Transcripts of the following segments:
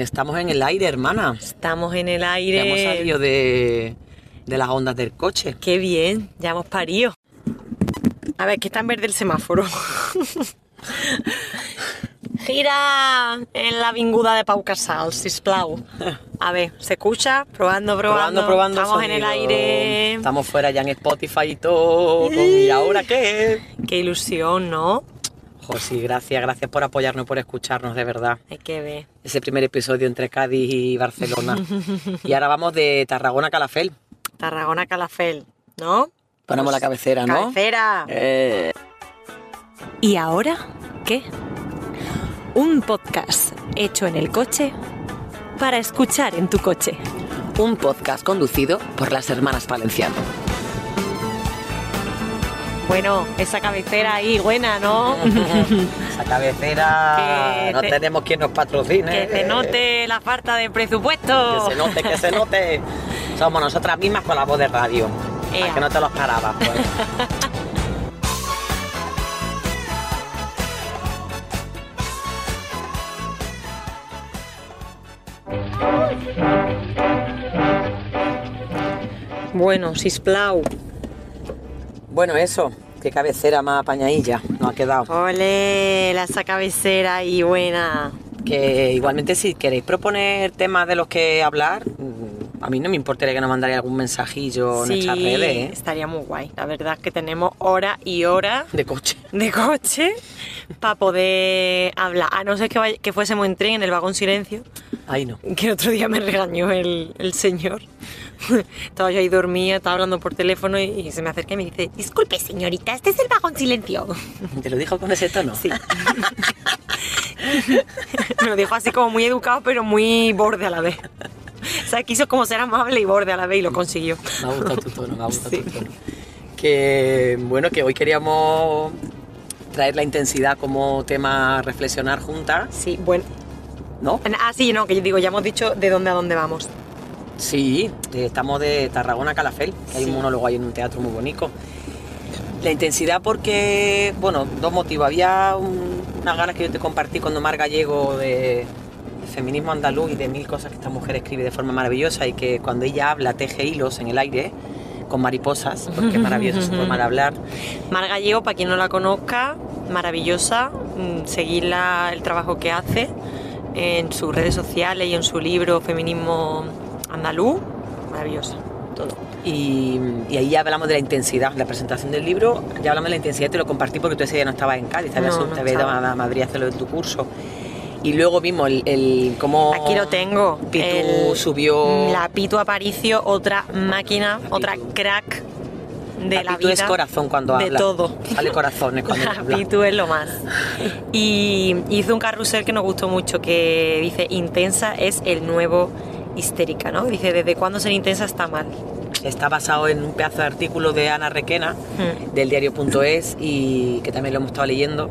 estamos en el aire, hermana. Estamos en el Ya aire. hemos salido de, de las ondas del coche. Qué bien, ya hemos parido. A ver, que está en verde el semáforo. Gira en la vinguda de Pau Casals, sisplau. A ver, ¿se escucha? Probando, probando. Probando, probando. Estamos en el aire. Estamos fuera ya en Spotify y todo. ¿Y ahora qué? Qué ilusión, ¿no? Joder, sí, gracias, gracias por apoyarnos, por escucharnos, de verdad. Hay que ver. Ese primer episodio entre Cádiz y Barcelona. y ahora vamos de Tarragona a Calafel. Tarragona Calafel, ¿no? Ponemos la cabecera, ¿no? Cabecera. Eh, ¿Y ahora qué? Un podcast hecho en el coche para escuchar en tu coche. un podcast conducido por las hermanas Palenciano. Bueno, esa cabecera ahí buena, ¿no? Esa cabecera, Que no te- tenemos quien nos patrocine. que se note la falta de presupuesto. Que se note, que se note. Somos nosotras mismas con la voz de radio. Ea. Para que no te lo esperabas, pues. Bueno, sisplau. Bueno, eso. Qué cabecera más apañadilla nos ha quedado. Ole, la esa cabecera ahí buena. Que igualmente si queréis proponer temas de los que hablar, mm, a mí no me importaría que nos mandarais algún mensajillo en nuestras redes, ¿eh? estaría muy guay. La verdad es que tenemos hora y hora De coche. de coche para poder hablar. A no ser que, vaya- que fuésemos en tren en el vagón silencio, Ahí no. que otro día me regañó el, el señor. Estaba yo ahí dormida, estaba hablando por teléfono y, y se me acerca y me dice, disculpe señorita, este es el vagón silencio. ¿Te lo dijo con ese tono? Sí. me lo dijo así como muy educado, pero muy borde a la vez. O sea, quiso como ser amable y borde a la vez y lo consiguió. Me ha gustado tu tono, me ha gustado Sí. tu tono. Que bueno, que hoy queríamos traer la intensidad como tema reflexionar juntas, Sí, bueno. ¿no? Ah, sí, no, que yo digo, ya hemos dicho de dónde a dónde vamos. Sí, estamos de Tarragona a Calafel, que hay un monólogo ahí en un teatro muy bonito. La intensidad porque, bueno, dos motivos. Había un- unas ganas que yo te compartí cuando Mar Gallego de, de feminismo andaluz y de mil cosas que esta mujer escribe de forma maravillosa y que cuando ella habla teje hilos en el aire con mariposas, porque es maravilloso su forma de hablar. Mar Gallego, para quien no la conozca, maravillosa, mm, seguirla el trabajo que hace en sus redes sociales y en su libro Feminismo Andaluz, maravillosa, todo. Y, y ahí ya hablamos de la intensidad, la presentación del libro, ya hablamos de la intensidad, te lo compartí porque tú ese día no estabas en Cádiz, te habías, No, no te habías ido a Madrid a hacerlo en tu curso. Y luego vimos el, el cómo Aquí lo tengo. Pitu el- subió... La Pitu Aparicio, otra máquina, La otra Pitu. crack de la, Pitu vida. es corazón cuando de habla. todo. Sale corazones cuando La habla. Pitu es lo más. Y hizo un carrusel que nos gustó mucho, que dice, intensa es el nuevo histérica, ¿no? Dice, ¿desde cuándo ser intensa está mal? Está basado en un pedazo de artículo de Ana Requena, Mm. del diario.es, y que también lo hemos estado leyendo.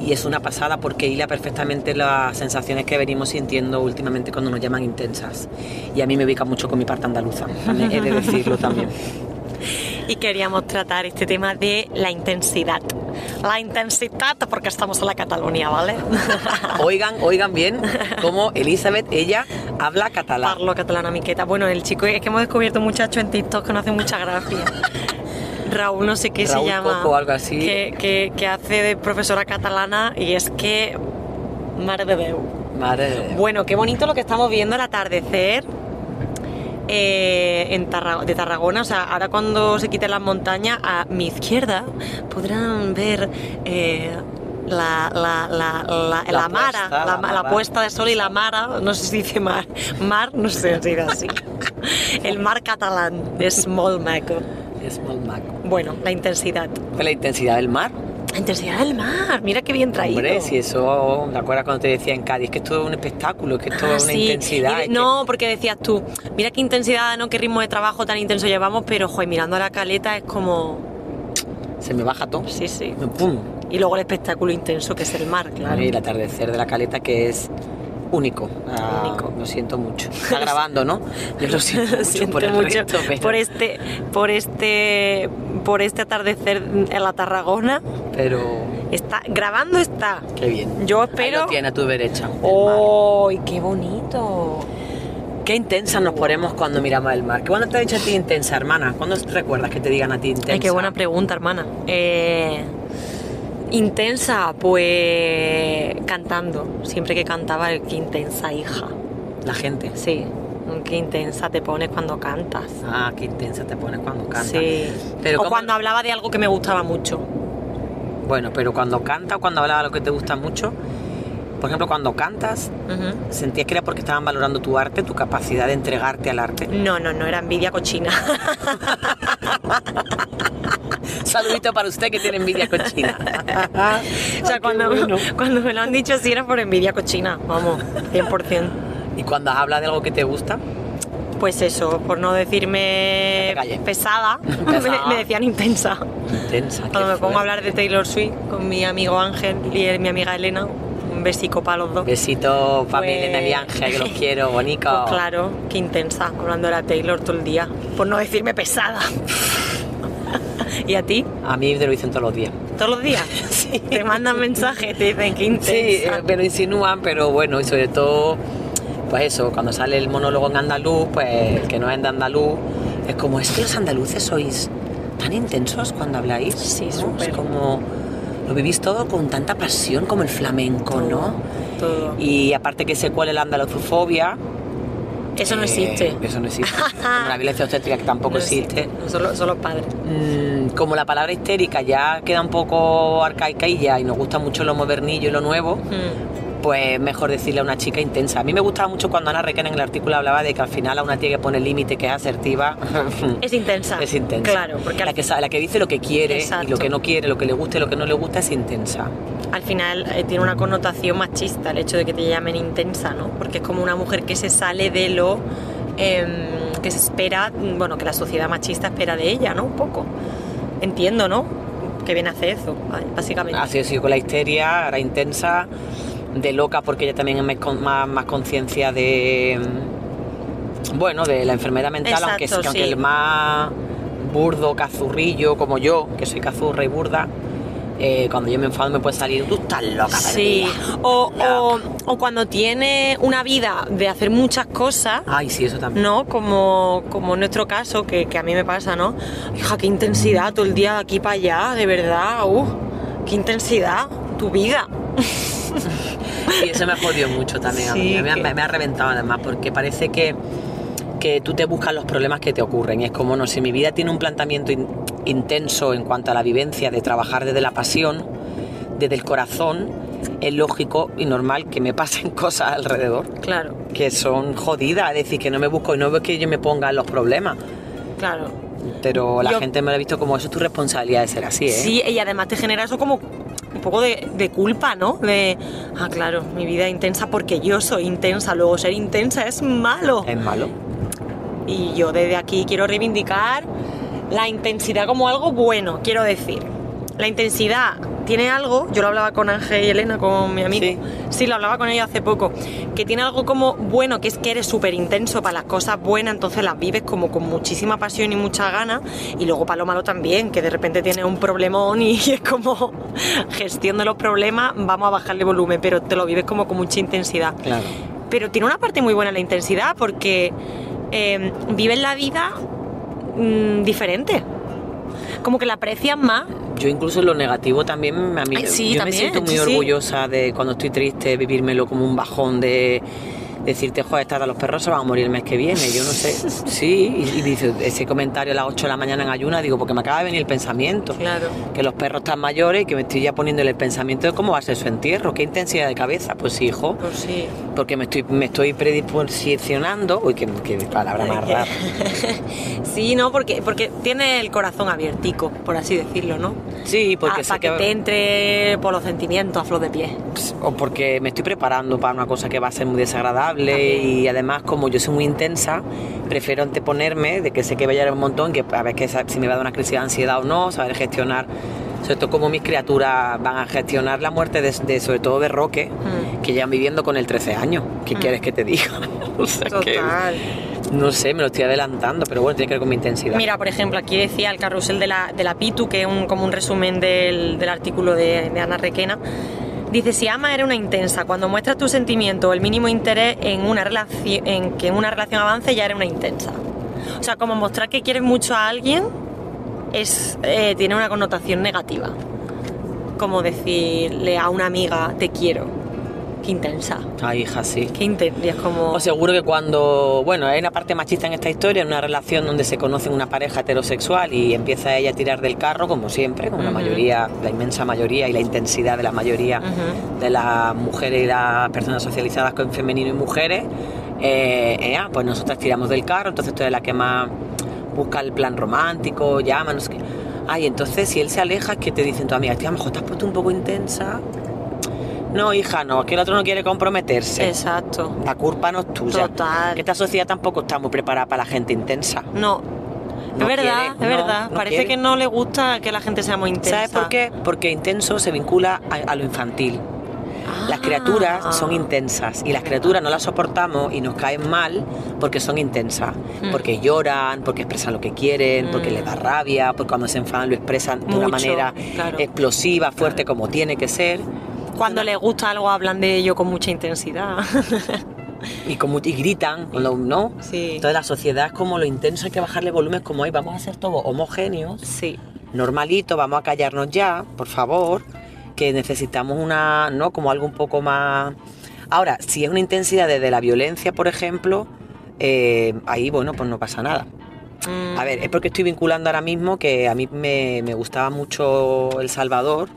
Y es una pasada porque hila perfectamente las sensaciones que venimos sintiendo últimamente cuando nos llaman intensas. Y a mí me ubica mucho con mi parte andaluza, he de decirlo también. Y queríamos tratar este tema de la intensidad. La intensidad, porque estamos en la Cataluña, ¿vale? Oigan, oigan bien cómo Elizabeth, ella habla catalán. Parlo catalana miqueta. Bueno, el chico es que hemos descubierto un muchacho en TikTok que no hace mucha gracia. Raúl, no sé qué Raúl se llama. Coco o algo así. Que, que- que hace de profesora catalana y es que. Madre de Déu. Madre de. Bueno, qué bonito lo que estamos viendo al atardecer eh, en Tarra- de Tarragona. O sea, ahora cuando se quiten las montañas, a mi izquierda podrán ver eh, la, la, la, la, La mara, puesta, la, puesta de sol y la mara. No sé si dice mar. Mar, no sé si dice así. El mar catalán es molt maco. Es molt maco. Bueno, la intensidad. La intensidad del mar. La intensidad del mar, mira qué bien traído. Hombre, si eso, ¿te acuerdas cuando te decía en Cádiz que esto es un espectáculo, que esto Ah, es una sí. intensidad? Y- y que- no, porque decías tú, mira qué intensidad, no qué ritmo de trabajo tan intenso llevamos, pero joder, mirando a la caleta es como. Se me baja todo. Sí, sí. ¡Pum! Y luego el espectáculo intenso que es el mar, claro. Y el atardecer de la caleta que es único. Ah, Único. Lo siento mucho. Está grabando, ¿no? Yo lo siento mucho Siento por el mucho pero, por este, por este, por este atardecer en la Tarragona. pero Está, grabando está. Qué bien. Yo Ahí espero. lo tiene a tu derecha. ¡Oh! ¡Qué bonito! Qué intensa nos ponemos cuando miramos el mar. ¿Cuándo te ha dicho a ti intensa, hermana? ¿Cuándo recuerdas que te digan a ti intensa? Ay, qué buena pregunta, hermana. Eh, intensa, pues cantando. Siempre que cantaba, qué intensa hija. La gente. Sí, qué intensa te pones cuando cantas. Ah, qué intensa te pones cuando cantas. Sí. Pero o ¿cómo- cuando hablaba de algo que me gustaba mucho. Bueno, pero cuando cantas o cuando hablaba de lo que te gusta mucho, por ejemplo, cuando cantas. ¿sentías que era porque estaban valorando tu arte, tu capacidad de entregarte al arte? No, no, no, era envidia cochina. Saludito para usted que tiene envidia cochina. o sea, cuando, cuando me lo han dicho así era por envidia cochina, vamos, 100%. ¿Y cuando hablas de algo que te gusta? Pues eso, por no decirme pesada, Pesada. Me, me decían intensa. Intensa. Cuando me pongo a hablar de Taylor Swift con mi amigo Ángel y mi amiga Elena, besico para los dos. Besito para Pues- Elena y Ángel, que los quiero, bonito. Pues claro, qué intensa, hablando de la Taylor todo el día, por no decirme pesada. ¿Y a ti? A mí te lo dicen todos los días. ¿Todos los días? Te mandan mensajes, te dicen que intensa. Sí, eh, me lo insinúan, pero bueno, y sobre todo, pues eso, cuando sale el monólogo en andaluz, pues el que no es de andaluz, es como, es que los andaluces sois tan intensos cuando habláis. Sí, ¿no? súper. Es como, lo vivís todo con tanta pasión como el flamenco, ¿no? Todo. Y aparte que se cuele la andaluzofobia. Eso no eh, existe. Eso no existe. Como la violencia obstétrica que tampoco No existe. No, solo, solo padres. Mm, como la palabra histérica ya queda un poco arcaica y ya, y nos gusta mucho lo modernillo y lo nuevo, Mm. Pues mejor decirle a una chica intensa. A mí me gustaba mucho cuando Ana Requena en el artículo hablaba de que al final a una tía que pone límite, que es asertiva, Es intensa. es intensa. Claro, porque la que, sabe- la que dice lo que quiere y Exacto. lo que no quiere, lo que le gusta y lo que no le gusta es intensa. al final eh, tiene una connotación machista el hecho de que te llamen intensa, ¿no? Porque es como una mujer que se sale de lo em, que se espera, bueno, que la sociedad machista espera de ella, ¿no? Un poco. Entiendo, ¿no? Que viene a hacer eso, básicamente. Así es, yo con la histeria, era intensa, de loca porque ella también es más, más, conciencia de, mm, bueno, de la enfermedad mental, aunque, Exacto, que aunque sí. el más burdo, cazurrillo como yo, que soy cazurra y burda, eh, cuando yo me enfado me puede salir, tú estás loca, Sí, perdida". o, o, cuando tiene una vida de hacer muchas cosas, Ay, sí, eso también. ¿no? Como, como en nuestro caso, que, que a mí me pasa, ¿no? Hija, qué intensidad todo el día de aquí para allá, de verdad, uh, qué intensidad, tu vida. Sí, eso me jodió mucho también a mí. Sí, A mí que- me, me ha reventado además, porque parece que, que tú te buscas los problemas que te ocurren. Y es como, no sé, mi vida tiene un planteamiento in- intenso en cuanto a la vivencia de trabajar desde la pasión, desde el corazón. Es lógico y normal que me pasen cosas alrededor Claro, que son jodidas, es decir, que no me busco y no veo que yo me ponga en los problemas. claro. Pero la Yo- gente me lo ha visto como eso es tu responsabilidad de ser así, ¿eh? Sí, y además te genera eso como un poco de, de culpa, ¿no? De, ah, claro, mi vida intensa porque yo soy intensa, luego ser intensa es malo. Es malo. Y yo desde aquí quiero reivindicar la intensidad como algo bueno, quiero decir. La intensidad tiene algo, yo lo hablaba con Ángel y Elena, con mi amigo, Sí. sí, lo hablaba con ella hace poco, que tiene algo como bueno, que es que eres súper intenso para las cosas buenas, entonces las vives como con muchísima pasión y mucha ganas, y luego para lo malo también, que de repente tienes un problemón y es como gestión de los problemas, vamos a bajarle volumen, pero te lo vives como con mucha intensidad Claro. pero tiene una parte muy buena la intensidad porque eh, vives la vida mm, diferente. Como que la aprecias más. Yo incluso en lo negativo también, a mí, Ay, sí, yo también, me siento muy sí. orgullosa de cuando estoy triste, vivírmelo como un bajón de decirte, joder, estas los perros se van a morir el mes que viene, yo no sé, sí, y, y dice ese comentario a las 8 de la mañana en ayuna, digo, porque me acaba de venir el pensamiento, Claro. que los perros están mayores y que me estoy ya poniendo en el pensamiento de cómo va a ser su entierro, qué intensidad de cabeza, pues sí, hijo, Pues sí. porque me estoy, me estoy predisposicionando, uy, qué, qué palabra más rara, sí, no, porque, porque tiene el corazón abiertico, por así decirlo, ¿no? sí, porque Ah, sé para que, que... te entre por los sentimientos a flor de pie. o porque me estoy preparando para una cosa que va a ser muy desagradable Y además como yo soy muy intensa prefiero anteponerme de que sé que voy a un montón que a ver que si me va a dar una crisis de ansiedad o no saber gestionar sobre todo como mis criaturas van a gestionar la muerte de, de- sobre todo de Roque Mm. que llevan viviendo con él 13 años ¿qué Mm. quieres que te diga? o sea que, Total. no sé, me lo estoy adelantando, pero bueno, tiene que ver con mi intensidad. Mira, por ejemplo, aquí decía el carrusel de la, de la Pitu, que es un, como un resumen del, del artículo de, de Ana Requena. Dice, si ama eres una intensa, cuando muestras tu sentimiento o el mínimo interés en, una relación, en que una relación avance, ya eres una intensa. O sea, como mostrar que quieres mucho a alguien es, eh, tiene una connotación negativa. Como decirle a una amiga, te quiero. Qué intensa. Ay, hija, sí. Qué intensa. Es como... Os seguro que cuando, bueno, hay una parte machista en esta historia, en una relación donde se conocen una pareja heterosexual y empieza ella a tirar del carro, como siempre, como la mayoría, la inmensa mayoría y la intensidad de la mayoría de las mujeres y las personas socializadas con femenino y mujeres, eh, eh, ah, pues nosotras tiramos del carro, entonces tú eres la que más busca el plan romántico, llama, no sé qué. Ay, entonces si él se aleja, es que te dicen tu amiga, tía, a lo mejor te has puesto un poco intensa. No, hija, no, es que el otro no quiere comprometerse. Exacto. La culpa no es tuya. Total. Que esta sociedad tampoco está muy preparada para la gente intensa. No. No es verdad, quiere, es no, verdad. no Parece quiere. que no le gusta que la gente sea muy intensa. ¿Sabes por qué? Porque intenso se vincula a, a lo infantil. Las Ah. criaturas son intensas y las criaturas no las soportamos y nos caen mal porque son intensas. Mm. Porque lloran, porque expresan lo que quieren, porque les da rabia, porque cuando se enfadan lo expresan de una manera claro. explosiva, fuerte, como tiene que ser. Cuando les gusta algo hablan de ello con mucha intensidad. Y, como, y gritan, ¿no? sí. Entonces la sociedad es como lo intenso, hay que bajarle volumen, como ahí vamos a ser todos homogéneos. Sí. normalito, vamos a callarnos ya, por favor, que necesitamos una, ¿no? Como algo un poco más... Ahora, si es una intensidad desde la violencia, por ejemplo, eh, ahí, bueno, pues no pasa nada. Mm, A ver, es porque estoy vinculando ahora mismo que a mí me, me gustaba mucho El Salvador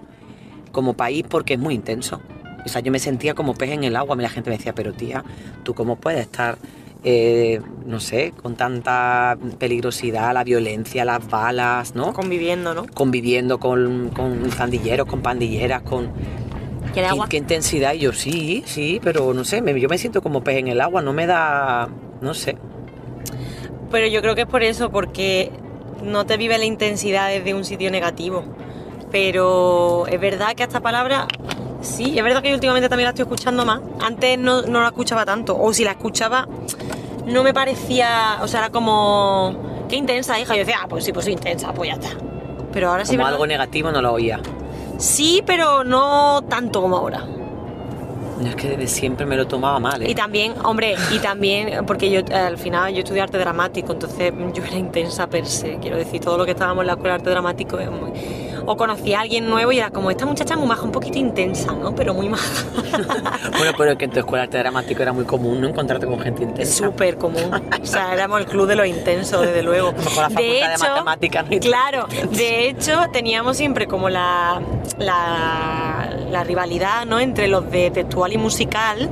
como país porque es muy intenso. O sea, yo me sentía como pez en el agua. La gente me decía, pero tía, ¿tú cómo puedes estar, eh, no sé, con tanta peligrosidad, la violencia, las balas, ¿no? Conviviendo, ¿no? conviviendo con, con pandilleros, con pandilleras, con... ¿Quiere ¿Qué, agua? qué intensidad? Y yo, sí, sí, pero no sé, me- yo me siento como pez en el agua, no me da... no sé. Pero yo creo que es por eso, porque no te vive la intensidad desde un sitio negativo. Pero es verdad que esta palabra, sí, es verdad que yo últimamente también la estoy escuchando más. Antes no, no la escuchaba tanto, o si la escuchaba, no me parecía, o sea, era como, qué intensa, hija. Yo decía, ah, pues sí, pues soy intensa, pues ya está. Pero ahora sí, Como ¿verdad? algo negativo no lo oía. Sí, pero no tanto como ahora. No, es que desde siempre me lo tomaba mal, ¿eh? Y también, hombre, y también, porque yo eh, al final yo estudié arte dramático, entonces yo era intensa per se. Quiero decir, todo lo que estábamos en la escuela de arte dramático es muy- O conocí a alguien nuevo y era como, esta muchacha muy maja, un poquito intensa, ¿no? Pero muy maja. Bueno, pero es que en tu escuela de arte dramático era muy común no encontrarte con gente intensa. súper común. O sea, éramos el club de los intensos, desde luego. Mejor la facultad de matemáticas no claro, de hecho teníamos siempre como la, la, la rivalidad, ¿no? Entre los de textual y musical.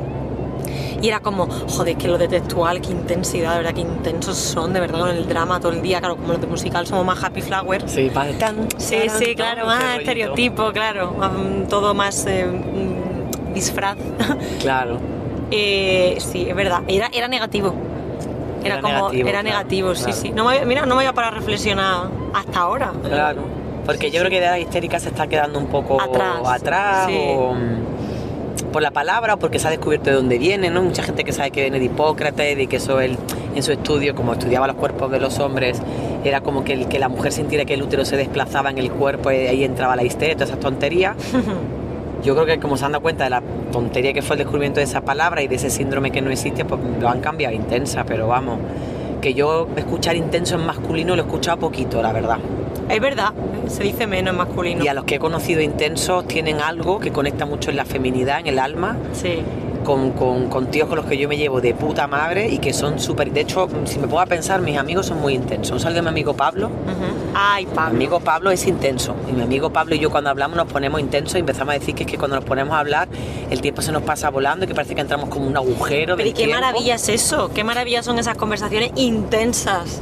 Y era como, joder, que los de textual, qué intensidad, de verdad, qué intensos son, de verdad, con el drama todo el día. Claro, como los de musical somos más happy flowers. Sí, vale, tan, Sí, sí, claro, más rollito. estereotipo, claro, todo más eh, mm, disfraz. Claro. Eh, sí, es verdad, era, era negativo. Era, Era como, negativo, era claro, negativo, sí, claro. sí. No me, mira, no me voy a parar a reflexionar hasta ahora. Claro. Porque yo creo que la histérica se está quedando un poco Atrás, atrás, sí. o mm, por la palabra o porque se ha descubierto de dónde viene, ¿no? Mucha gente que sabe que viene de Hipócrates, de que eso él en su estudio, como estudiaba los cuerpos de los hombres, era como que, el, que la mujer sintiera que el útero se desplazaba en el cuerpo y ahí entraba la histeria, todas esas tonterías. Yo creo que como se han dado cuenta de la tontería que fue el descubrimiento de esa palabra y de ese síndrome que no existe, pues lo han cambiado intensa, pero vamos, que yo escuchar intenso en masculino lo he escuchado poquito, la verdad. Es verdad, se dice menos en masculino. Y a los que he conocido intensos tienen algo que conecta mucho en la feminidad, en el alma, Sí. con, con, con tíos con los que yo me llevo de puta madre y que son súper... De hecho, si me pongo a pensar, mis amigos son muy intensos. Un saludo a mi amigo Pablo. Ujú. Ay, Mi Pablo. amigo Pablo es intenso. Y mi amigo Pablo y yo cuando hablamos nos ponemos intensos y empezamos a decir que es que cuando nos ponemos a hablar el tiempo se nos pasa volando y que parece que entramos como un agujero Pero ¿y qué tiempo. maravilla es eso? ¿Qué maravilla son esas conversaciones intensas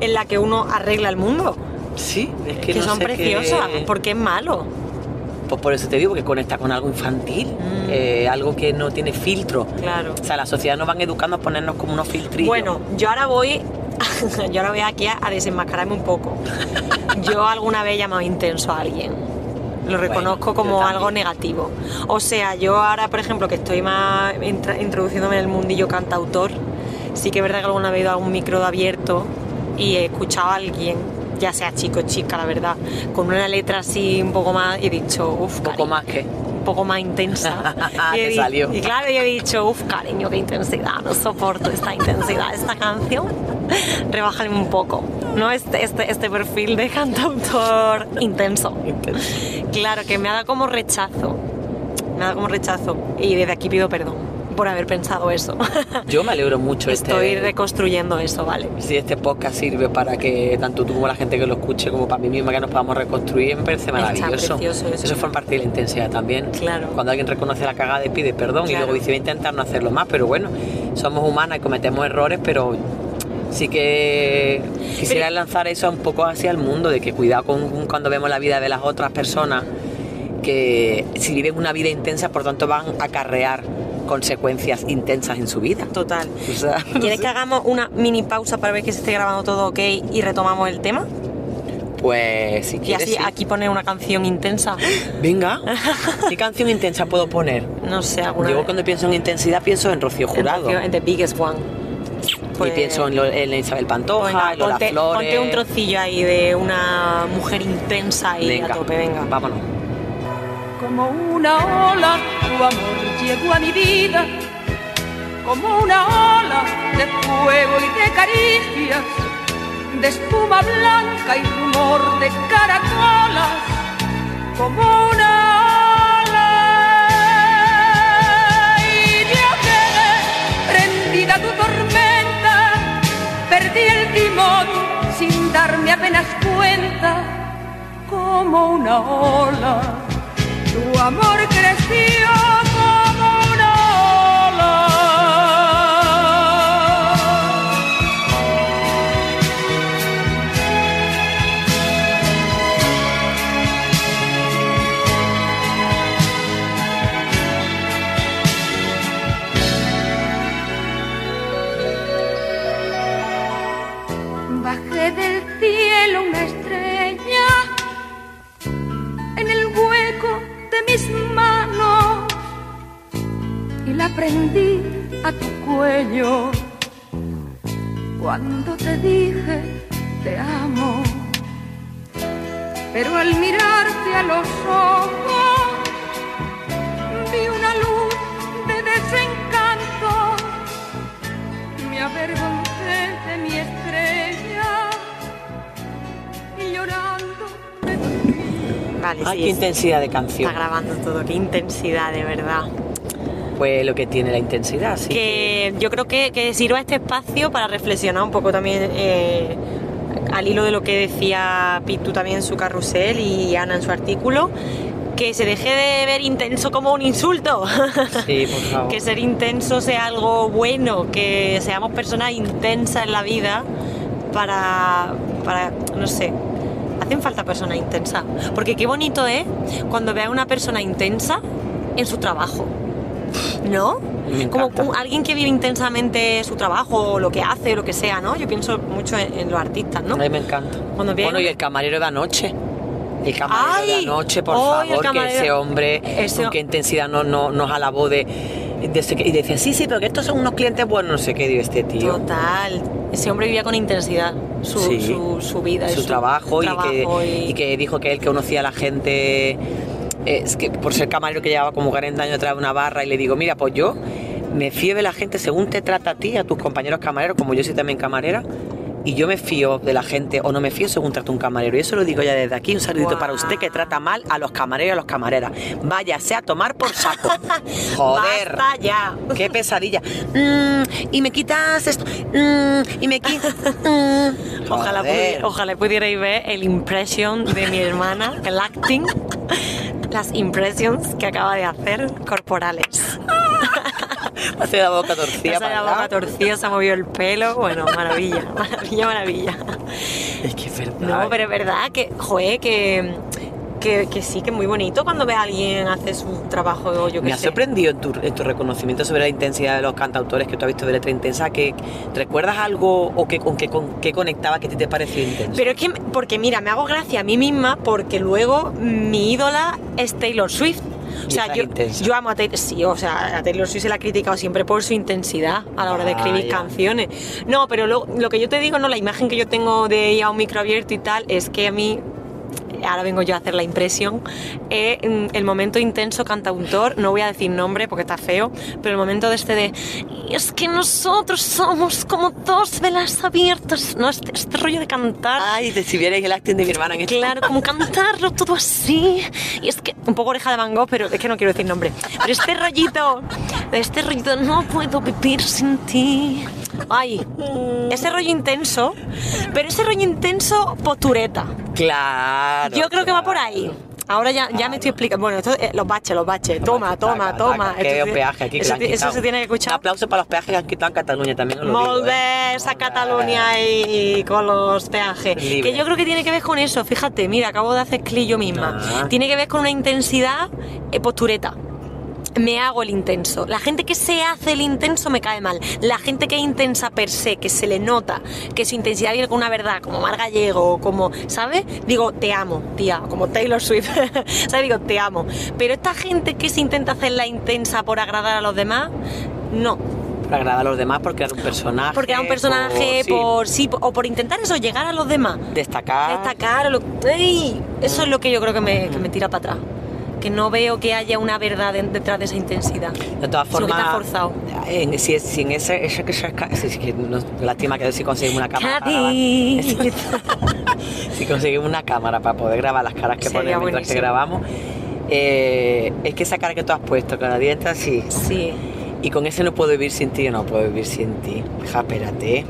en las que uno arregla el mundo? Sí, es que, Que, no son sé preciosas, qué- porque es malo. Pues por eso te digo que conecta con algo infantil, Mm. eh, algo que no tiene filtro. Claro. O sea, la sociedad nos van educando a ponernos como unos filtrillos. Bueno, yo ahora voy, yo ahora voy aquí a, a desenmascararme un poco. Yo alguna vez he llamado intenso a alguien. Lo reconozco Bueno, como algo negativo. O sea, yo ahora, por ejemplo, que estoy más introduciéndome en el mundillo cantautor, sí que es verdad que alguna vez he ido a un micro de abierto y he escuchado a alguien, ya sea chico o chica, la verdad, con una letra así un poco más he dicho, uff, Un poco más que. un poco más intensa. y, he salió. y claro, yo he dicho, uff, cariño, qué intensidad, no soporto esta intensidad, esta canción. Rebájale un poco, ¿no? Este, este, este perfil de cantautor intenso. Claro, que me ha dado como rechazo. Me ha dado como rechazo. Y desde aquí pido perdón por haber pensado eso. Yo me alegro mucho Estoy este. reconstruyendo eso, ¿vale? Si este podcast sirve para que tanto tú como la gente que lo escuche, como para mí misma que nos podamos reconstruir, me parece maravilloso. precioso eso. forma parte de la intensidad también. Claro. Cuando alguien reconoce la cagada y pide perdón y Claro. luego dice voy a intentar no hacerlo más, pero bueno, somos humanas y cometemos errores, pero sí que quisiera Pero- lanzar eso un poco hacia el mundo, de que cuidado con cuando vemos la vida de las otras personas, que si viven una vida intensa, por tanto van a acarrear consecuencias intensas en su vida. Total. O sea, ¿Quieres que hagamos una mini pausa para ver que se esté grabando todo ok y retomamos el tema? Pues si Y quieres. así sí. aquí poner una canción intensa. Venga, ¿qué canción intensa puedo poner? No sé, alguna. Yo cuando pienso en intensidad pienso en Rocío en Jurado. Rocío- en The Biggest One. Pues- y pienso en, lo- en Isabel Pantoja, Venga, en Lola ponte, Flores. ponte un trocillo ahí de una mujer intensa y Venga, a tope, venga. Vámonos. Como una ola, tu amor llegó a mi vida, como una ola de fuego y de caricias, de espuma blanca y rumor de caracolas, como una ola. Y yo quedé prendida tu tormenta, perdí el timón sin darme apenas cuenta, como una ola. Tu amor creció prendí a tu cuello cuando te dije te amo. Pero al mirarte a los ojos vi una luz de desencanto. Me avergoncé de mi estrella y llorando me dormí. Vale, Ay, sí, qué es- intensidad de canción. Está grabando todo, qué intensidad, de verdad. Pues lo que tiene la intensidad, que yo creo que, que sirva este espacio para reflexionar un poco también eh, al hilo de lo que decía Pitu también en su carrusel y Ana en su artículo, que se deje de ver intenso como un insulto. Sí, por favor. que ser intenso sea algo bueno, que seamos personas intensas en la vida para, para no sé, hacen falta personas intensas. Porque qué bonito es cuando veas a una persona intensa en su trabajo. ¿No? Me Como un- alguien que vive intensamente su trabajo o lo que hace, lo que sea, ¿no? Yo pienso mucho en, en los artistas, ¿no? A mí me encanta. Cuando viene- Bueno, y el camarero de anoche. El camarero Ay, de anoche, por favor, que ese hombre Ese- con qué intensidad nos, nos, nos alabó de, de ese que- y decía, sí, sí, pero que estos son unos clientes buenos, no sé qué, digo, este tío. Total. Ese hombre vivía con intensidad su, Sí. su, su vida. su, trabajo, y, que, y que dijo que él que conocía a la gente es que por ser camarero que llevaba como 40 años detrás de una barra y le digo, mira, pues yo me fío de la gente según te trata a ti, a tus compañeros camareros, como yo soy también camarera, y yo me fío de la gente o no me fío según trata un camarero. Y eso lo digo ya desde aquí, un saludito para usted que trata mal a los camareros y a los camareras. Váyase a tomar por saco. Joder. ¡Basta ya! Qué pesadilla. Mm, y me quitas esto. Mm, y me quitas. mm. Ojalá, ojalá pudierais ver el impression de mi hermana, el acting, las impressions que acaba de hacer corporales. Hace la boca torcida. Se ha para la boca torcida, se ha movido el pelo. Bueno, maravilla, maravilla, maravilla. Es que es verdad. No, pero es verdad que, joder, que, que, que sí, que es muy bonito cuando ves a alguien hacer su trabajo, yo Me qué ha sé. sorprendido en tu, en tu reconocimiento sobre la intensidad de los cantautores que tú has visto de letra intensa, que ¿recuerdas algo o que, con qué con, qué conectaba que te pareció intenso? Pero es que, porque mira, me hago gracia a mí misma porque luego mi ídola es Taylor Swift. O sea, yo, amo a Taylor, sí, o sea, a Taylor Swift se la ha criticado siempre por su intensidad a la hora de escribir canciones. No, pero lo, lo que yo te digo, no, la imagen que yo tengo de ella a un micro abierto y tal, es que a mí, ahora vengo yo a hacer la impresión, es mm, el momento intenso cantautor, no voy a decir nombre porque está feo, pero el momento de este de, "Y es que nosotros somos como dos velas abiertas, ¿no? Este, este rollo de cantar. Ay, de si vierais el acting de mi hermana en esto. Claro, como cantarlo todo así. Y es que un poco oreja de Van Gogh, pero es que no quiero decir nombre. Pero este rollito, este rollito, no puedo vivir sin ti. Ay, ese rollo intenso, pero ese rollo intenso postureta. Claro. Yo creo que va por ahí. Ahora ya, ya me estoy explicando. Bueno, esto, eh, los baches, los baches. Toma, toma, taca, toma. taca, Esto- peaje aquí que eso, se tiene que Un escuchar. aplauso para los peajes que han quitado en Cataluña también. ¿eh? bé, esa Cataluña y, con los peajes. Libre. Que yo creo que tiene que ver con eso. Fíjate, mira, acabo de hacer clic yo misma. Ah. Tiene que ver con una intensidad eh, postureta. Me hago el intenso. La gente que se hace el intenso me cae mal. La gente que es intensa per se, que se le nota, que su intensidad viene con una verdad, como Mar Gallego, como, ¿sabes? Digo, te amo, tía, como Taylor Swift. ¿Sabes? Digo, te amo. Pero esta gente que se intenta hacer la intensa por agradar a los demás, no. Para agradar a los demás, porque era un personaje. Porque era un personaje, por sí, o por intentar eso, llegar a los demás. Destacar. Destacar, o lo- ¡Ey! eso es lo que yo creo que me, que me tira para atrás. Que no veo que haya una verdad de- detrás de esa intensidad. De todas formas. está forzado. En, si, si en ese. ese, si- que no- lástima que si conseguimos una cámara. para si conseguimos una cámara para poder grabar las caras que ponemos mientras que grabamos. eh, es que esa cara que tú has puesto con la dieta así. Sí. Y con ese no puedo vivir sin ti, yo no puedo vivir sin ti. Hija, espérate.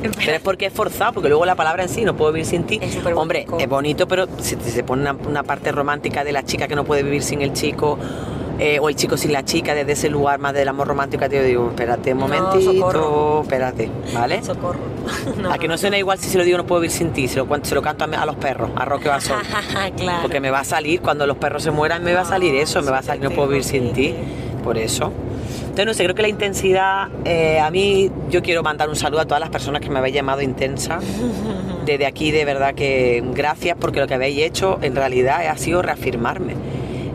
Pero es porque es forzado, porque luego la palabra en sí, no puedo vivir sin ti. Es Hombre, bonito. es bonito, pero si se pone una, una parte romántica de la chica que no puede vivir sin el chico, eh, o el chico sin la chica, desde ese lugar más del amor romántico, te digo, espérate un No, momentito, socorro. espérate, ¿vale? Socorro. No, a que no suena igual si se lo digo no puedo vivir sin ti, se lo, cuento- se lo canto a, a los perros, a Roque Basol. claro. Porque me va a salir, cuando los perros se mueran, me va a salir eso, me va a salir, no puedo vivir sin ti. Por eso. Entonces, no sé, creo que la intensidad, eh, a mí, yo quiero mandar un saludo a todas las personas que me habéis llamado intensa. Desde aquí, de verdad que gracias porque lo que habéis hecho en realidad ha sido reafirmarme.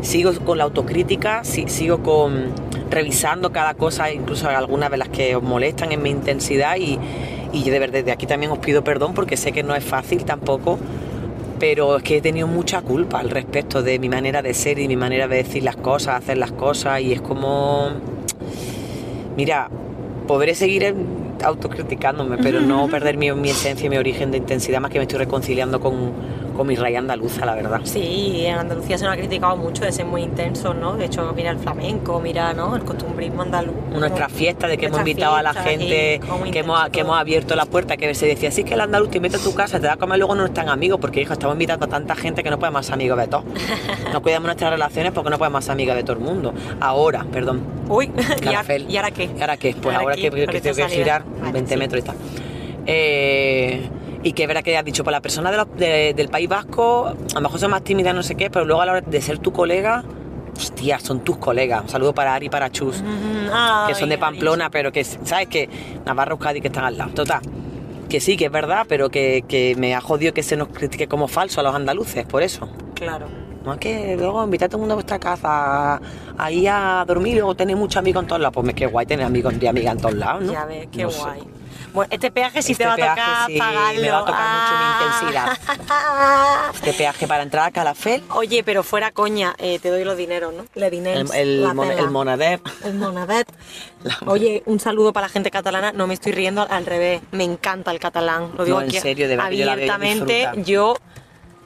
Sigo con la autocrítica, si- sigo con revisando cada cosa, incluso algunas de las que os molestan en mi intensidad y, y de verdad desde aquí también os pido perdón porque sé que no es fácil tampoco pero es que he tenido mucha culpa al respecto de mi manera de ser y mi manera de decir las cosas, hacer las cosas y es como, mira, podré seguir autocriticándome, pero no perder mi, mi esencia y mi origen de intensidad, más que me estoy reconciliando con, con mi raíz andaluza, la verdad. Sí, en Andalucía se nos ha criticado mucho de ser muy intensos, ¿no? De hecho, mira el flamenco, mira, ¿no? El costumbrismo andaluz. Nuestra fiesta de que hemos invitado a la gente, sí, que hemos, intenso que hemos abierto la puerta, que se decía, sí que el andaluz te invita a tu casa, te da a comer, luego no están amigos, porque hijo, estamos invitando a tanta gente que no podemos ser amigos de todos. No cuidamos nuestras relaciones porque no podemos ser amigos de todo el mundo. Ahora, perdón. Uy, ¿y ahora, Calafel. ¿y ahora qué? ¿Y ahora qué? Pues Ahora que, que tengo que girar Vale, 20 sí. metros y tal. Eh, y que es verdad que has dicho, pues la persona de los- de- del País Vasco, a lo mejor son más tímidas, no sé qué, pero luego a la hora de ser tu colega, hostia, son tus colegas. Un saludo para Ari y para Chus, Mm, que son de ay, Pamplona, pero que, ¿sabes? Que Navarra, Euskadi, que están al lado. Total. Que sí, que es verdad, pero que, que me ha jodido que se nos critique como falso a los andaluces, por eso. Claro. No es que luego invitad a todo el mundo a vuestra casa ahí a dormir luego tenéis muchos amigos en todos lados. Pues me qué guay tener amigos y amigas en todos lados, ¿no? Ya ves, qué No sé. Bueno, este peaje sí Este te va a peaje tocar sí, pagarlo. me va a tocar mucho mi intensidad. Este peaje para entrar a Calafel, Oye, pero fuera coña, eh, te doy los dineros, ¿no? Le el, diners, el, mon- pela. el Monader. El monadet. Oye, un saludo para la gente catalana. No me estoy riendo, al revés. Me encanta el catalán. Lo digo No, en aquí serio, de verdad abiertamente. Yo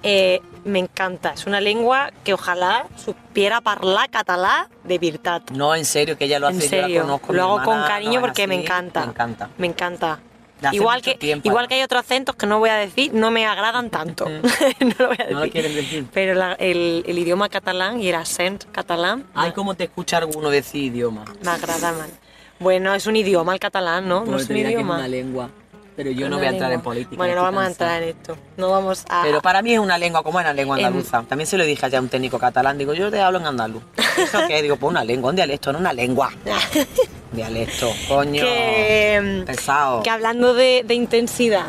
eh, me encanta. Es una lengua que ojalá supiera hablar catalán de virtud. No, en serio, que ella lo hace, En yo la serio, conozco. lo hago con cariño no es porque me así, encanta. Me encanta. Me encanta. De hace Igual que, tiempo, igual que hay otros acentos que no voy a decir, no me agradan tanto. no lo voy a decir. No lo quieren decir. Pero la- el, el idioma catalán y el accent catalán Ay, cómo te escucha alguno decir idioma. me agrada mal. Bueno, es un idioma el catalán, ¿no? No Pues es te un que idioma. una lengua. Pero yo no voy a entrar en política. Bueno, no vamos a entrar en esto. No vamos a. Pero para mí es una lengua, como es la lengua andaluza. También se lo dije allá a un técnico catalán. Digo, yo te hablo en andaluz. ¿Eso qué? Digo, pues una lengua, un dialecto, no una lengua. Dialecto, coño. que, Pesado. que hablando de, de intensidad,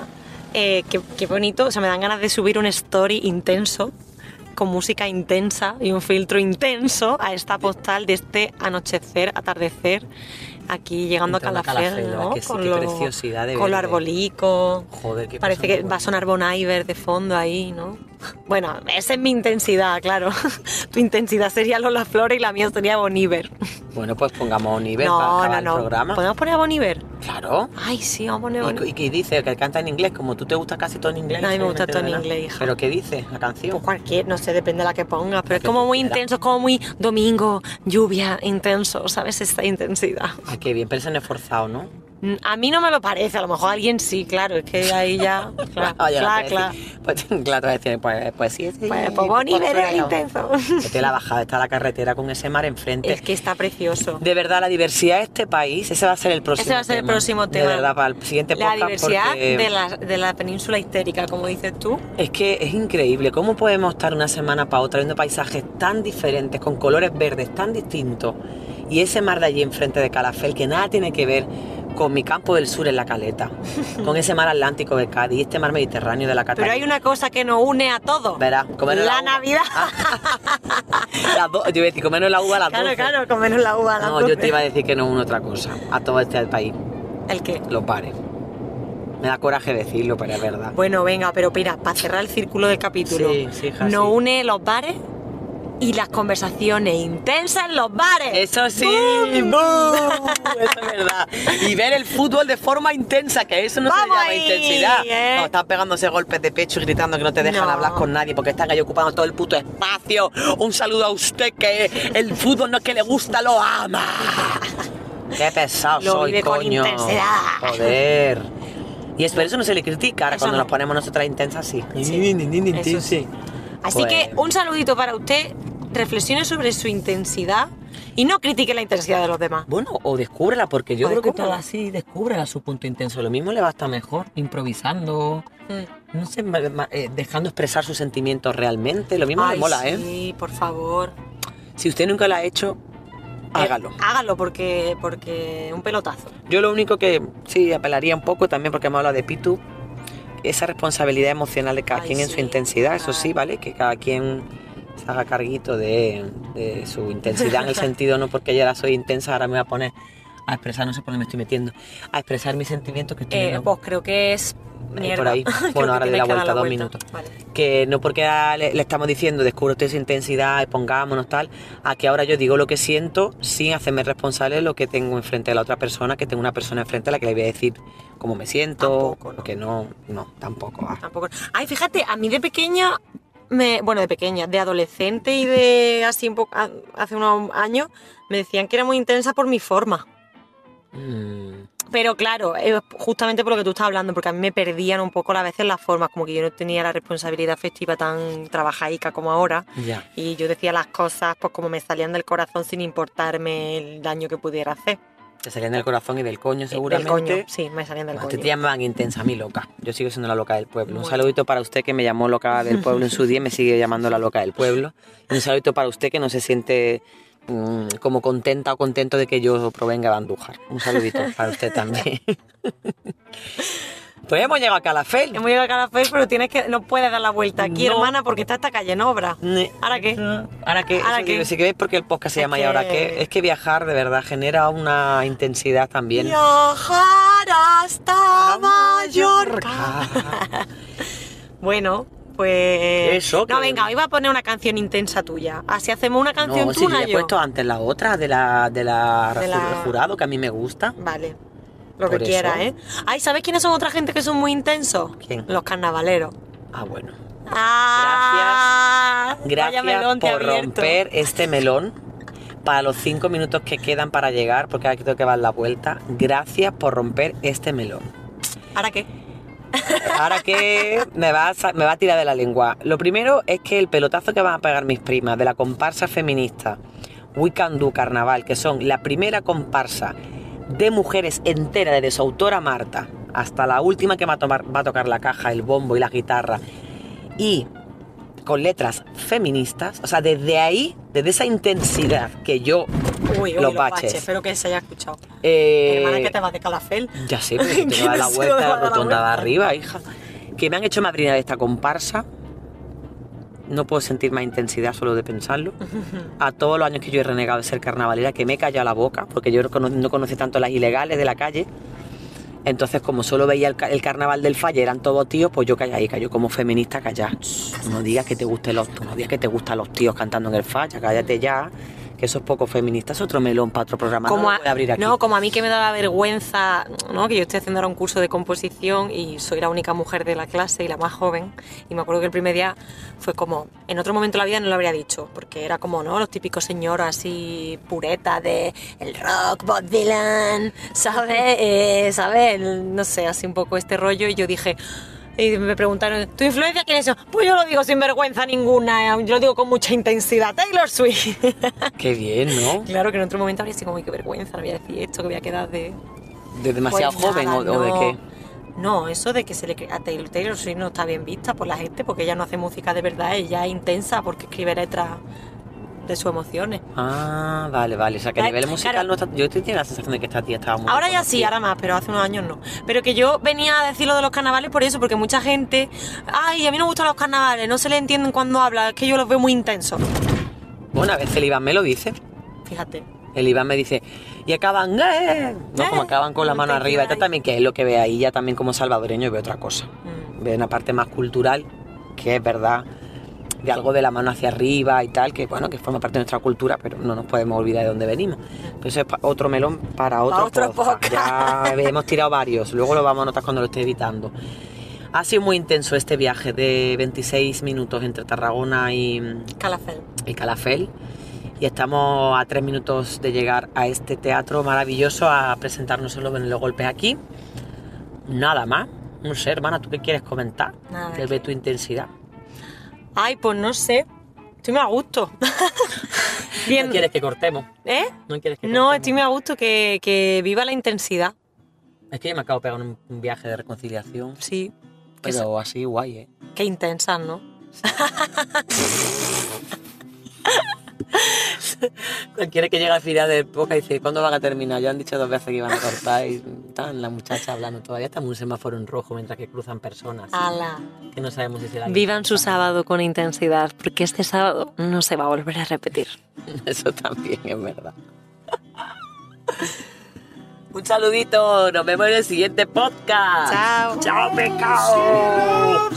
eh, qué, qué bonito, o sea, me dan ganas de subir un story intenso, con música intensa y un filtro intenso a esta postal de este anochecer, atardecer, aquí llegando a Entrando a Calafell, ¿no? ¿verdad que sí? Qué preciosidad de Con lo arbolico. Joder, qué Parece que va a sonar Bon Iver de fondo ahí, ¿no? Bueno, esa es mi intensidad, claro. tu intensidad sería Lola Flores y la mía sería Bon Iver. Bueno, pues pongamos no, para no, el no. programa. ¿Podemos poner a Bon Iver? Claro. Ay, sí, vamos a poner Bon ¿Y, y qué dice? Que canta en inglés, como tú te gusta casi todo en inglés. A mí me no gusta todo en inglés, hija. ¿Pero qué dice la canción? Pues cualquier, no sé, depende de la que pongas, pero es como muy intenso, es como muy domingo, lluvia, intenso, ¿sabes? Esta intensidad. Ah, qué bien, pero se han esforzado, ¿no? Mm, A mí no me lo parece, a lo mejor a alguien sí, claro, es que ahí ya. Claro, Oye, claro, te claro. Pues, claro, te decir, pues, pues sí, sí. Pues, pues Bon Iver era el intenso. Vete la bajada, está la carretera con ese mar enfrente. Es que está precioso. De verdad, la diversidad de este país, ese va a ser el próximo Ese va a ser el tema. próximo tema. De verdad, para el siguiente La podcast. diversidad porque de, la, de la península histérica, como dices tú. Es que es increíble cómo podemos estar una semana para otra viendo paisajes tan diferentes, con colores verdes tan distintos. Y ese mar de allí enfrente de Calafel, que nada tiene que ver con mi campo del sur en la caleta, con ese mar Atlántico de Cádiz este mar Mediterráneo de la Cataluña. Pero hay una cosa que nos une a todos. Verás, comernos La uva. Navidad. Las dos- yo iba a decir, comernos la uva a las Claro, 12. claro, comernos la uva a las No, yo 12. te iba a decir que no una otra cosa. A todo este país, ¿El qué? los bares. Me da coraje decirlo, pero es verdad. Bueno, venga, pero mira, para cerrar el círculo del capítulo, Sí, sí, hija, nos sí. une los bares y las conversaciones intensas en los bares. Eso sí, ¡boom! Eso es verdad. Y ver el fútbol de forma intensa, que eso no se Vamos llama ahí, intensidad. ¿eh? No, están pegándose golpes de pecho y gritando que no te dejan No. hablar con nadie porque están ahí ocupando todo el puto espacio. Un saludo a usted que el fútbol no es que le gusta, lo ama. Qué pesado Lo soy, vive con coño. intensidad. Joder. Y es por eso no se le critica, ahora Eso cuando no. nos ponemos nosotras intensas, sí. Eso sí. Así Pues- que un saludito para usted, reflexione sobre su intensidad y no critique la intensidad de los demás. Bueno, o descúbrela, porque yo O creo que todo así, descúbrela su punto intenso. Lo mismo le va a estar mejor, improvisando, Mm. no sé, ma- ma- eh, dejando expresar sus sentimientos realmente. Lo mismo Ay, le mola, ¿eh? Sí, por favor. Si usted nunca lo ha hecho, Eh, hágalo. hágalo porque, porque un pelotazo. Yo lo único que sí apelaría un poco también porque hemos hablado de Pitu, esa responsabilidad emocional de cada Ay, quien en su intensidad, eso sí. ¿vale? Que cada quien se haga carguito de, de su intensidad en el sentido, no porque ya ahora soy intensa, ahora me voy a poner a expresar, no sé por dónde me estoy metiendo, a expresar mis sentimientos que estoy Eh, pues creo que es por ahí. Creo Bueno, ahora de la vuelta, dos minutos. Vale. que no porque le, le estamos diciendo descubre usted su intensidad pongámonos tal, a que ahora yo digo lo que siento sin hacerme responsable de lo que tengo enfrente de la otra persona, que tengo una persona enfrente a la que le voy a decir cómo me siento, Tampoco, ¿no? que no, no, tampoco. va. Tampoco. Ay, fíjate, a mí de pequeña, me, bueno, de pequeña, de adolescente y de así un poco, hace unos años, me decían que era muy intensa por mi forma. Mm, Pero claro, justamente por lo que tú estás hablando, porque a mí me perdían un poco a veces las formas, como que yo no tenía la responsabilidad afectiva tan trabajaica como ahora. ya. Y yo decía las cosas pues como me salían del corazón sin importarme el daño que pudiera hacer. Te salían del corazón y del coño Del seguramente. coño, sí, me salían del usted coño. te llamaban intensa, mí loca. Yo sigo siendo la loca del pueblo. Un Bueno. saludito para usted que me llamó loca del pueblo en su día y me sigue llamando la loca del pueblo. Y un saludito para usted que no se siente mm, como contenta o contento de que yo provenga de Andújar. Un saludito para usted también. pues hemos llegado a Calafel. Hemos llegado a Calafell, pero tienes que, no puedes dar la vuelta aquí, No. hermana, porque está esta calle en obra. ¿Ahora qué? Ahora que, ¿Ahora qué? digo, si queréis porque el podcast se llama y ahora que- qué, es que viajar de verdad genera una intensidad también. Viajar hasta Mallorca. Bueno, pues. Eso, No, venga, hoy va a poner una canción intensa tuya. Así hacemos una canción No, tú, si yo he puesto antes la otra de la, de la, De la- jurado que a mí me gusta. Vale. Lo Por que quiera, eso. ¿eh? Ay, ¿sabes quiénes son otra gente que son muy intensos? ¿Quién? Los carnavaleros. Ah, bueno. Ah, Gracias melón por romper este melón para los cinco minutos que quedan para llegar, porque que tengo que dar la vuelta. Gracias por romper este melón. ¿Ahora qué? Ahora que me va, a, me va a tirar de la lengua. Lo primero es que el pelotazo que van a pegar mis primas de la comparsa feminista We Can Do Carnaval, que son la primera comparsa de mujeres entera desde su autora Marta hasta la última que va a, tomar- va a tocar la caja, el bombo y la guitarra, y con letras feministas, o sea, desde ahí, desde esa intensidad que yo, Uy, uy, los baches. Espero que se haya escuchado. eh, Hermana, que te vas de calafel. ya sé, te Que va a dar la vuelta a la rotonda de arriba, hija. Que me han hecho madrina de esta comparsa. No puedo sentir más intensidad solo de pensarlo. A todos los años que yo he renegado de ser carnavalera, que me he callado la boca, porque yo no conocí tanto las ilegales de la calle. Entonces, como solo veía el, ca- el carnaval del falle, eran todos tíos, pues yo calladita, yo como feminista. Tú no digas que te gusten los, no digas que te gustan los tíos cantando en el falla, cállate ya, que eso es poco feminista, es otro melón para otro programa. Como no a, lo voy a abrir aquí. no, como a mí que me daba vergüenza, ¿no? que yo estoy haciendo ahora un curso de composición y soy la única mujer de la clase y la más joven. Y me acuerdo que el primer día fue como, en otro momento de la vida no lo habría dicho, porque era como, ¿no? Los típicos señores así pureta de el rock, Bob Dylan, ¿sabes? Eh, ¿Sabes? No sé, así un poco este rollo. Y yo dije, y me preguntaron, ¿tu influencia quién es? Pues yo lo digo sin vergüenza ninguna, eh, yo lo digo con mucha intensidad, Taylor Swift. Qué bien, ¿no? Claro que en otro momento habría sido como, "Ay, qué vergüenza, no voy a decir esto, que voy a quedar de... ¿De demasiado Pues joven nada, o, o de qué? No, eso de que se le a Taylor, Taylor Swift no está bien vista por la gente porque ella no hace música de verdad, ella es intensa porque escribe letras de sus emociones. Ah, vale, vale. O sea, que a nivel musical claro. no está... Yo tenía la sensación de que esta tía estaba muy... Ahora ya sí, ahora más, pero hace unos años no. Pero que yo venía a decir lo de los carnavales por eso, porque mucha gente, ay, a mí no me gustan los carnavales, no se le entienden cuando habla, es que yo los veo muy intensos. Bueno, a veces el Iván me lo dice. Fíjate. El Iván me dice, y acaban, ¡eh! No, como Eh, acaban con la mano arriba. Esto ahí. también, que es lo que ve ahí, ya también como salvadoreño ve otra cosa. Mm. Ve una parte más cultural, que es verdad, de algo de la mano hacia arriba y tal, que bueno, que forma parte de nuestra cultura, pero no nos podemos olvidar de dónde venimos. Pero eso es otro melón para otro, otro podcast. Ya hemos tirado varios, luego lo vamos a notar cuando lo esté editando. Ha sido muy intenso este viaje de 26 minutos entre Tarragona y, Calafel. y Calafel. Y estamos a tres minutos de llegar a este teatro maravilloso a presentarnos solo en los golpes aquí. Nada más. No sé, hermana, ¿tú qué quieres comentar? Nada. Que ve tu intensidad. Ay, pues no sé. Estoy muy a gusto. Bien. ¿No quieres que cortemos? ¿Eh? ¿No quieres que No, cortemos? estoy muy a gusto que, que viva la intensidad. Es que yo me acabo de pegar un, un viaje de reconciliación. Sí. Pero así guay, ¿eh? que intensas, ¿no? Cualquiera que llega al final del podcast y dice, ¿cuándo van a terminar? Ya han dicho dos veces que iban a cortar y están las muchachas hablando todavía. Estamos en un semáforo en rojo mientras que cruzan personas. Ala. Que no sabemos si será... Vivan su sábado con intensidad, porque este sábado no se va a volver a repetir. Eso también es verdad. Un saludito, nos vemos en el siguiente podcast. Chao. Chao, pecado.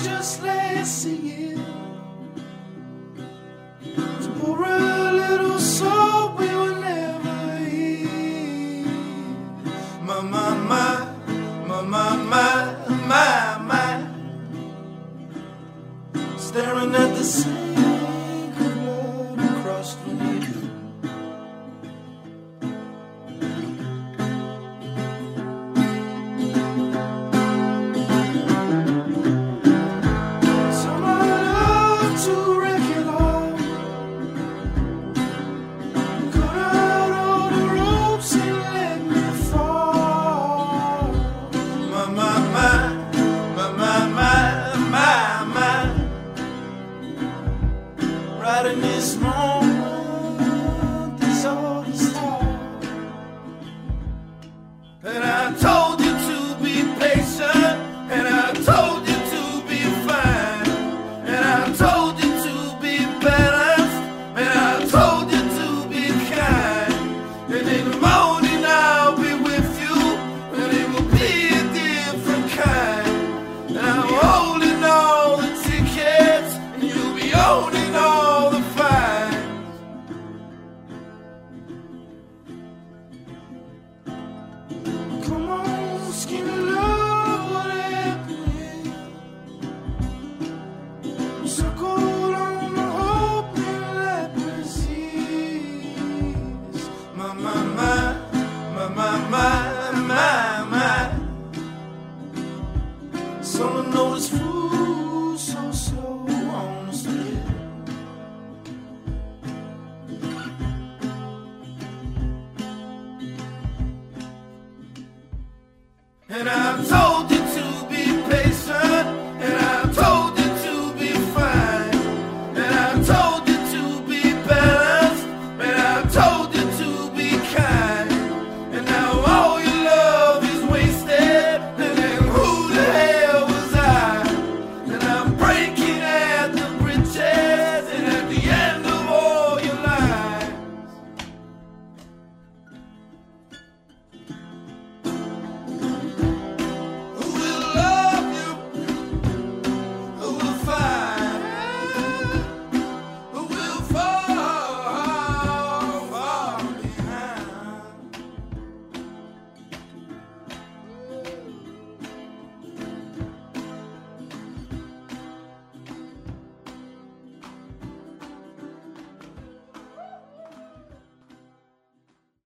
Staring at the sink